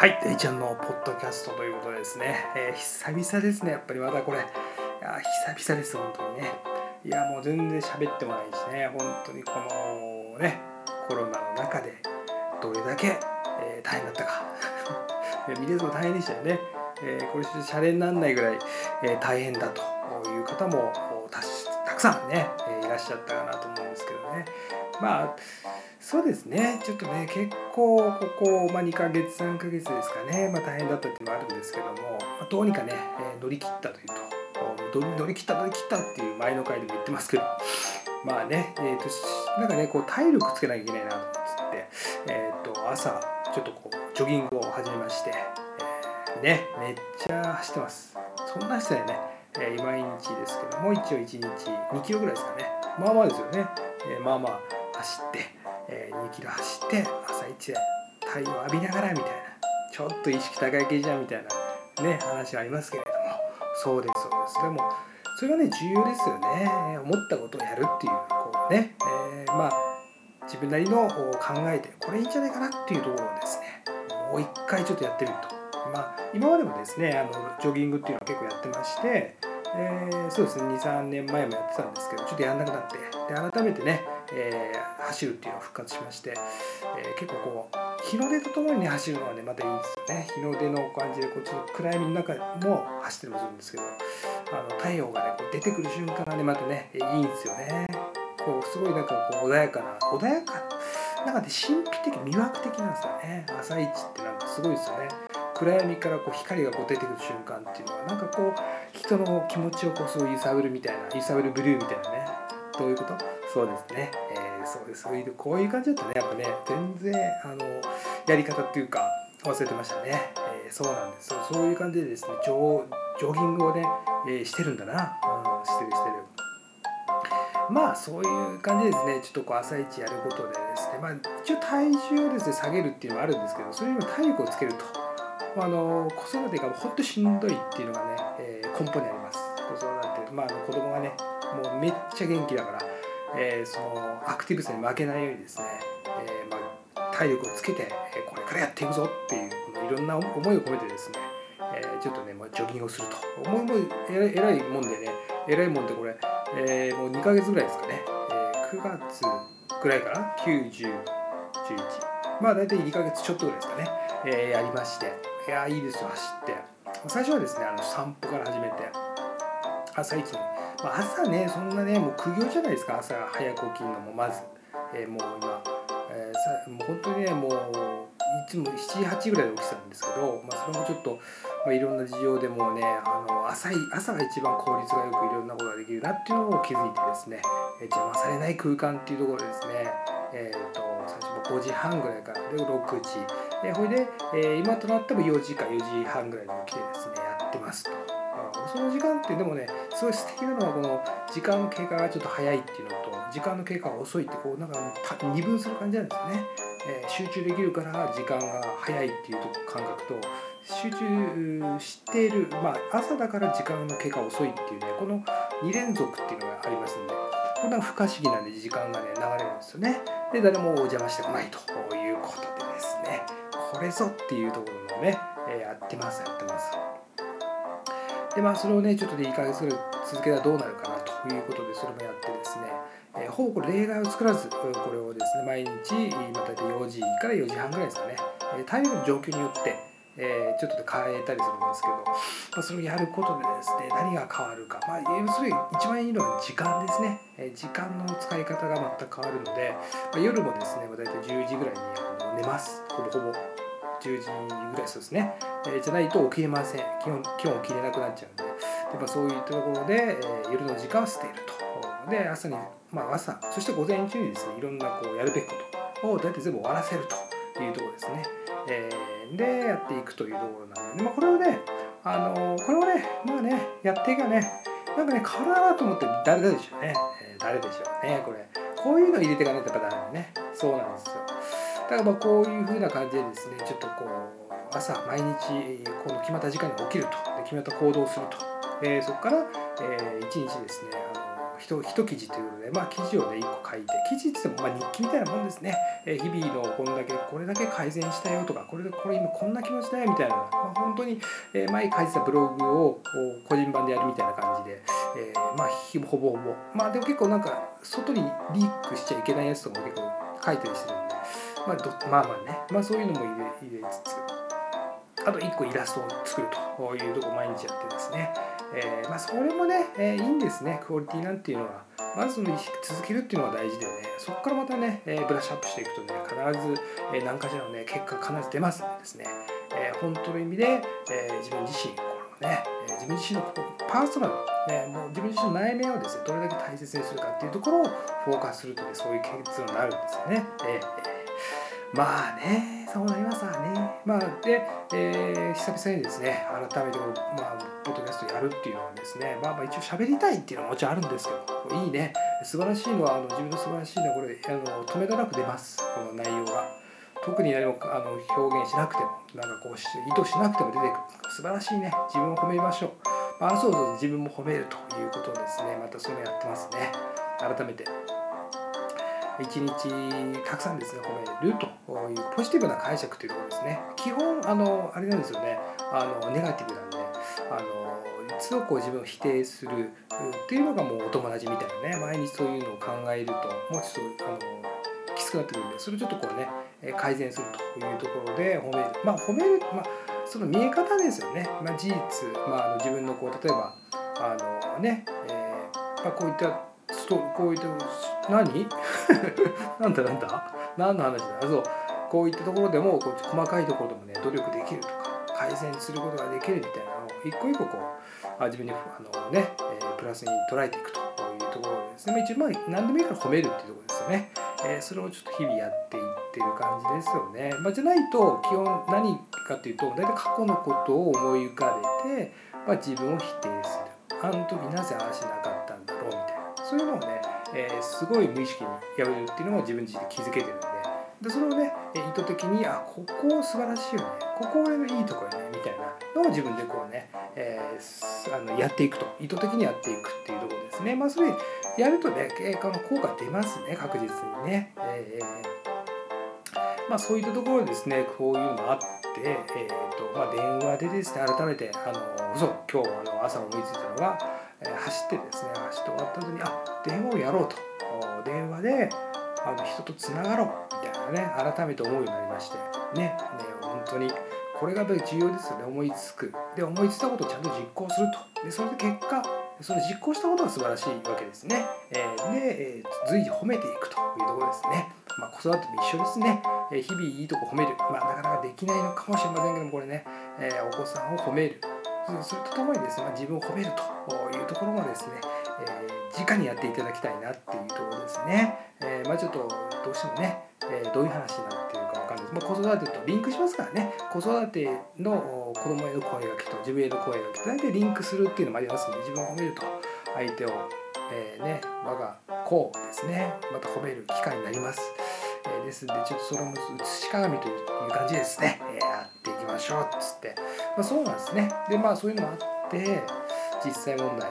はい、デイちゃんのポッドキャストということでですね、えー久々ですね、やっぱりまだこれ、いや久々です、本当にね。いや、もう全然喋ってもないしね、本当にこのね、コロナの中でどれだけ、えー大変だったか。えー見てると大変でしたよね。えーこれ、シャレにならないぐらい、えー大変だという方もたしたくさんね、えーいらっしゃったかなと思うんですけどね。まあそうですね。ちょっとね結構ここ、まあ、2ヶ月3ヶ月ですかね、まあ、大変だったっていうのもあるんですけども、まあ、どうにかね、えー乗り切ったというと乗り切った乗り切ったっていう前の回でも言ってますけど。まあね、えー、となんかねこう体力つけなきゃいけないなと思って、えー、と朝ちょっとこうジョギングを始めまして、えーねめっちゃ走ってます。そんな走ってないね、えー毎日ですけども一応1日2キロぐらいですかね。まあまあですよね、えまあまあ走って、えー2キロ走って朝一で太陽浴びながらみたいなちょっと意識高い系じゃんみたいなね話はありますけれども。そうですそうです。でもそれがね重要ですよね。思ったことをやるっていうこうね、えーまあ自分なりの考えてこれいいんじゃないかなっていうところをですねもう一回ちょっとやってみると。まあ今までもですねあのジョギングっていうのを結構やってましてえーそうですね23年前もやってたんですけどちょっとやんなくなってで改めてね、えー走るっていうのを復活しまして、えー結構こう日の出とともにね走るのはねまたいいんですよね。日の出の感じでこうちょっと暗闇の中も走ってるもするんですけどあの太陽がねこう出てくる瞬間がねまたねえーいいんですよね。こうすごいなんかこう穏やかな穏やかなんかね神秘的魅惑的なんですよね。朝一ってなんかすごいですよね。暗闇からこう光がこう出てくる瞬間っていうのはなんかこう人の気持ちをこうすごい揺さぶるみたいな揺さぶるブルーみたいなねどういうこと？そうですね、えーそうです。こういう感じだったね。やっぱね全然あのやり方っていうか忘れてましたね、えーそうなんです。そうそういう感じでですねジョジョギングをね、えーしてるんだな、うん、してるしてる。まあそういう感じですねちょっとこう朝一やることでですねまあ一応体重をですね下げるっていうのはあるんですけどそれよりも体力をつけると。まあの子育てが本当しんどいっていうのがね、えー根本にあります。子育てまああの子供がねもうめっちゃ元気だから、えーそのアクティブさに負けないようにですね、えーまあ、体力をつけて、これからやっていくぞっていうこのいろんな思いを込めてですね、えーちょっとね、まあ、ジョギングをすると。思いもえらいもんでねえらいもんでこれ、えーもう2ヶ月ぐらいですかね、えー9月ぐらいかな？9011まあ大体2ヶ月ちょっとぐらいですかね、えーやりまして。いやーいいですよ。走って。最初はですねあの散歩から始めて。朝一に、まあ、朝ねそんなねもう苦行じゃないですか。朝早く起きるのも。まず、えーもう今、えーさもう本当にねもういつも78ぐらいで起きてたんですけど、まあ、それもちょっと、まあ、いろんな事情でもうねあの朝い朝が一番効率がよくいろんなことができるなっていうのを気づいてですね、えー邪魔されない空間っていうところでですね。えー、と最初も5時半ぐらいから。で6時。でほいで、えー今となっても4時か4時半ぐらいに起きてですねやってますと。あその時間ってでもねすごい素敵なのはこの時間の経過がちょっと早いっていうのと時間の経過が遅いってこうなんか二分する感じなんですよね、えー集中できるから時間が早いっていうと感覚と集中している、まあ、朝だから時間の経過遅いっていうねこの2連続っていうのがありますんでこれは不可思議なんで時間がね流れるんですよね。で誰もお邪魔してこないということでですね。これぞっていうところのね、えーやってますやってます。でまあそれをねちょっとで1ヶ月ぐらい続けたらどうなるかなということでそれもやってですね、えーほぼこれ例外を作らずこれをですね毎日まあ大体4時から4時半ぐらいですかね、えー体力の状況によってえーちょっとで変えたりするんですけど、まあ、それをやることでですね何が変わるか、まあ、えーそれ一番いいのは時間ですね、えー時間の使い方が全く変わるので、まあ、夜もですね大体10時ぐらいにあの寝ます。ほぼほぼ。10時ぐらいそうですね、えーじゃないと起きれません。基本基本起きれなくなっちゃうんで。で、まあ、そういったところで、えー夜の時間は捨てると。で朝に、まあ、朝。そして午前中にですねいろんなこうやるべきことを大体全部終わらせるというところですね、えーでやっていくというところなんで、まあ、これをねあのこれをねまあねやっていけばねなんかね変わるなと思って誰でしょうね、えー誰でしょうねこれ。こういうの入れていかないとやっぱダメだね。そうなんですからまあこういう風な感じでですねちょっとこう朝毎日この決まった時間に起きると。決まった行動をすると、えーそこから、えー一日ですねあの一一記事ということで、まあ、記事をね1個書いて記事って言ってもまあ日記みたいなもんですね、えー、日々のこんだけこれだけ改善したよとかこれこれ今こんな気持ちだよみたいな、まあ、本当に、えー、前書いてたブログを個人版でやるみたいな感じで、えー、まあほぼほぼ。まあでも結構なんか外にリークしちゃいけないやつとかも結構書いたりしてるんで、まあ、どまあまあね、まあ、そういうのも入れ入れつつ。あと1個イラストを作るというとこ毎日やってですね、えー、まあ、それもね、えー、いいんですね。クオリティなんていうのは。まず続けるっていうのが大事でね。そこからまたね、えー、ブラッシュアップしていくとね必ず、えー、何かしらのね結果必ず出ますんでですね、え本当の意味で、え自分自身このね、え自分自身のパーソナル、ね、もう自分自身の内面をですねどれだけ大切にするかっていうところをフォーカスするとねそういう結論になるんですよね。えー、まあねそうなりますわね。まあ、で、えー、久々にですね、改めて、まあ、ポッドキャストやるっていうのはですね、まあ、まあ一応喋りたいっていうのはもちろんあるんですけど、いいね。素晴らしいのは、あの自分の素晴らしいのは、これ、あの止めどなく出ます、この内容が。特に何もあの表現しなくても、なんかこうし、意図しなくても出てくる。素晴らしいね。自分を褒めましょう。まあ、そうそう自分も褒めるということをですね、またそれやってますね。改めて。一日たくさんですね褒めるというポジティブな解釈というところですね。基本あのあれなんですよね。あのネガティブなんであのいつもこう自分を否定するっていうのがもうお友達みたいなね毎日そういうのを考えるともうちょっとあのきつくなってくるんでそれをちょっとこうね改善するというところで褒める。まあ褒めるまあその見え方ですよね、まあ、事実、まあ、あの自分のこう例えばあのね、えーまあ、こういったこういった何？なんだなんだ？何の話だ？そう。こういったところでもこう細かいところでもね努力できるとか改善することができるみたいなのを一個一個こう自分にあのね、え、プラスに捉えていくというところですね。一応何でもいいから褒めるっていうところですよね、えー、それをちょっと日々やっていってる感じですよね、まあ、じゃないと基本何かっていうと大体過去のことを思い浮かべて、まあ、自分を否定する。あの時なぜああしなかったんだろうみたいな。そういうのをねえー、すごい無意識にやるっていうのも自分自身で気づけてるんででそれをね意図的にあここ素晴らしいよねここ俺のいいとこよねみたいなのを自分でこうね、えー、あのやっていくと。意図的にやっていくっていうところですね。まあそれやるとね結果の効果出ますね確実にね、えー、まあそういったところですねこういうのあって、えーとまあ、電話でですね改めてあのそう今日あの朝思いついたのが、えー、走ってですね走って終わった後にあ電話をやろうと。電話であの人とつながろう。みたいなね改めて思うようになりまして。ねね本当にこれがやっぱり重要ですよね。思いつく。で思いついたことをちゃんと実行すると。でそれで結果その実行したことが素晴らしいわけですね、えー、で、えー、随時褒めていくというところですね、まあ、子育ても一緒ですね、え、日々いいとこ褒める、まあ、なかなかできないのかもしれませんけどもこれね、え、お子さんを褒める。それとともにですね、自分を褒めるというところもですね、えー、直にやっていただきたいなっていうところですね。えー、まあ、ちょっとどうしてもね、えー、どういう話になっているかわかんないです。まあ、子育てとリンクしますからね、子育ての子供への声がけと自分への声がけと大体リンクするっていうのもありますので、自分を褒めると相手を、えー、ね、我が子をですね、また褒める機会になります。ですんで、ちょっとそれも写し鏡という感じですね、えー、やっていきましょうっつって。まあ、そうなんですね。で、まあそういうのもあって、実際問題、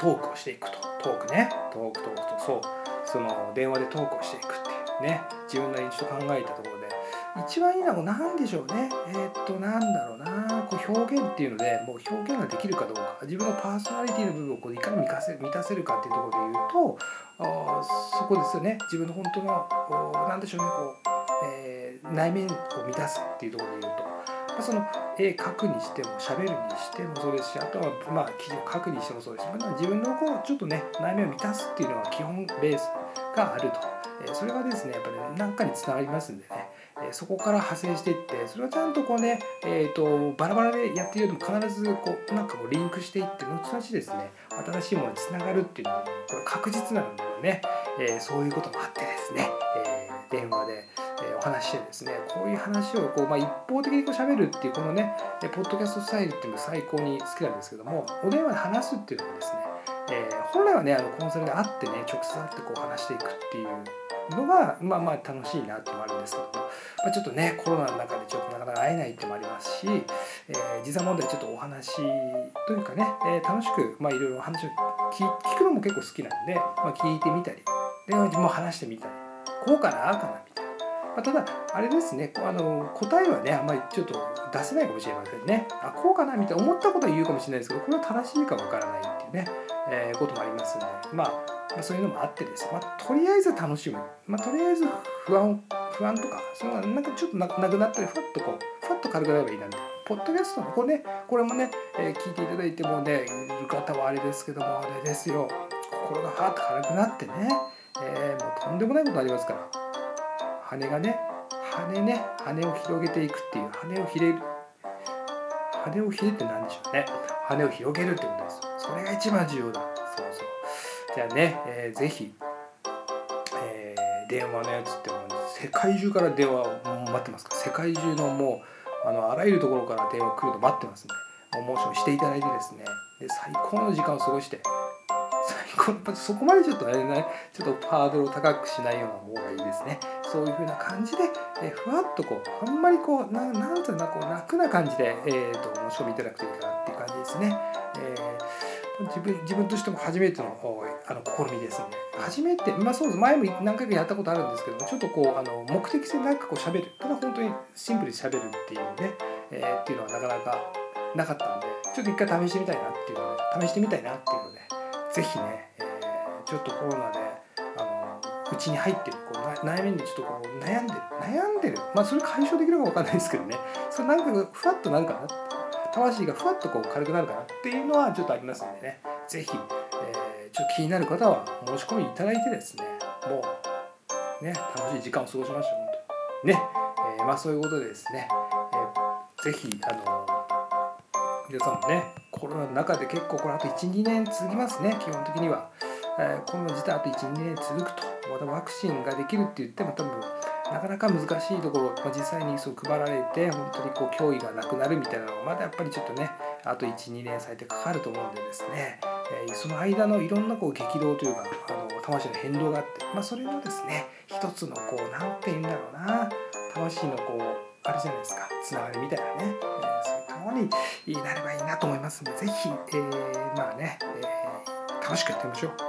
トークをしていくと。トークね。トークトークと、そう。その電話でトークをしていくっていうね。自分なりにちょっと考えたところで。一番いいのは何でしょうね。えー、っと、なんだろうな。こう表現っていうので、もう表現ができるかどうか。自分のパーソナリティの部分をこういかに満たせ満たせるかっていうところで言うと、あそこですよね。自分の本当の、なんでしょうね。こうえー、内面を満たすっていうところで言うと、まあ、その絵描くにしても喋るにしてもそうですしあとはまあ記事を書くにしてもそうですし、まあ、自分のこうちょっとね内面を満たすっていうのは基本ベースがあると、えー、それがですねやっぱり、ね、何かにつながりますんでねそこから派生していってそれはちゃんとこうね、えーと、バラバラでやってるよりも必ずこうなんかこうリンクしていって後々ですね新しいものにつながるっていうのはこれ確実なのでね、えー、そういうこともあってですね、えー、電話でえお話してですねこういう話をこう、まあ、一方的にこう喋るっていうこのねポッドキャストスタイルっていうのが最高に好きなんですけどもお電話で話すっていうのもですね、えー、本来はねあのコンサルで会ってね直接会ってこう話していくっていうのがまあまあ楽しいなってもあるんですけども、まあ、ちょっとねコロナの中でちょっとなかなか会えないってもありますし、えー、実際問題ちょっとお話というかね、えー、楽しくまあいろいろ話を聞くのも結構好きなんで、まあ、聞いてみたりでも話してみたりこうかなあかなみたいな、まあ、ただあれですねあの答えはねあんまりちょっと出せないかもしれませんね。あこうかなみたいな思ったことは言うかもしれないですけどこれは正しいかわからないっていうね、えー、こともありますんでまあまあ、そういうのもあってです。ね、まあ、とりあえず楽しむ、まあ、とりあえず不安不安とかそういうのなんかちょっとなくなったりふわっとこうふわっと軽くなればいいなみたいなポッドキャストのこれねこれもね、えー、聞いていただいてもねいる方はあれですけどもあれですよ。心がはっと軽くなってね、えー、もうとんでもないことになりますから。羽がね羽ね羽を広げていくっていう羽をひれる。羽をひれって何でしょうね。羽を広げるってことです。それが一番重要だ。そうそう。じゃあね、えー、ぜひ、えー、電話のやつっても世界中から電話を待ってますから。世界中のもうあのあらゆるところから電話来ると待ってますんでモーションしていただいてですね。で最高の時間を過ごして最高そこまでちょっとあれねちょっとハードルを高くしないような方がいいですね。そういう風な感じで、えふわっとこうあんまりこうななんていうのこう楽な感じで、えーと、申し込みいただくといいかなっていう感じですね、えー、自分自分としても初めてのあの試みですので初めてまあそうです。前も何回かやったことあるんですけどもちょっとこうあの目的性なくこう喋る。ただ本当にシンプルに喋るっていうね、えー、っていうのはなかなかなかったんでちょっと一回試してみたいなっていうので試してみたいなっていうので是非ね、えー、ちょっとコロナであのうちに入ってるこう悩みでちょっとこう悩んでる悩んでる。まあそれ解消できるか分かんないですけどね。それなんかふわっとなるかな魂がふわっとこう軽くなるかなっていうのはちょっとありますんでね。是非えちょっと気になる方は申し込みいただいてですねもうね楽しい時間を過ごしましょう本当に。ね、えー、まあそういうことでですね、えー、ぜひあの皆さんもねコロナの中で結構これあと12年続きますね基本的には、えー、コロナ自体あと12年続くと。またワクチンができるって言っても多分なかなか難しいところ、まあ、実際にそう配られて本当にこう脅威がなくなるみたいなのがまだやっぱりちょっとねあと12年最低かかると思うんでですねえその間のいろんなこう激動というかあの魂の変動があって、まあ、それのですね一つのこう何て言うんだろうな魂のこうあれじゃないですかつながりみたいなね、えー、そういったものになればいいなと思いますので是非、えー、まあね、え、楽しくやってみましょう。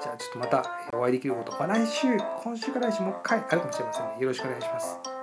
じゃあちょっとまたお会いできること、まあ、来週今週から来週もう一回あるかもしれませんね、よろしくお願いします。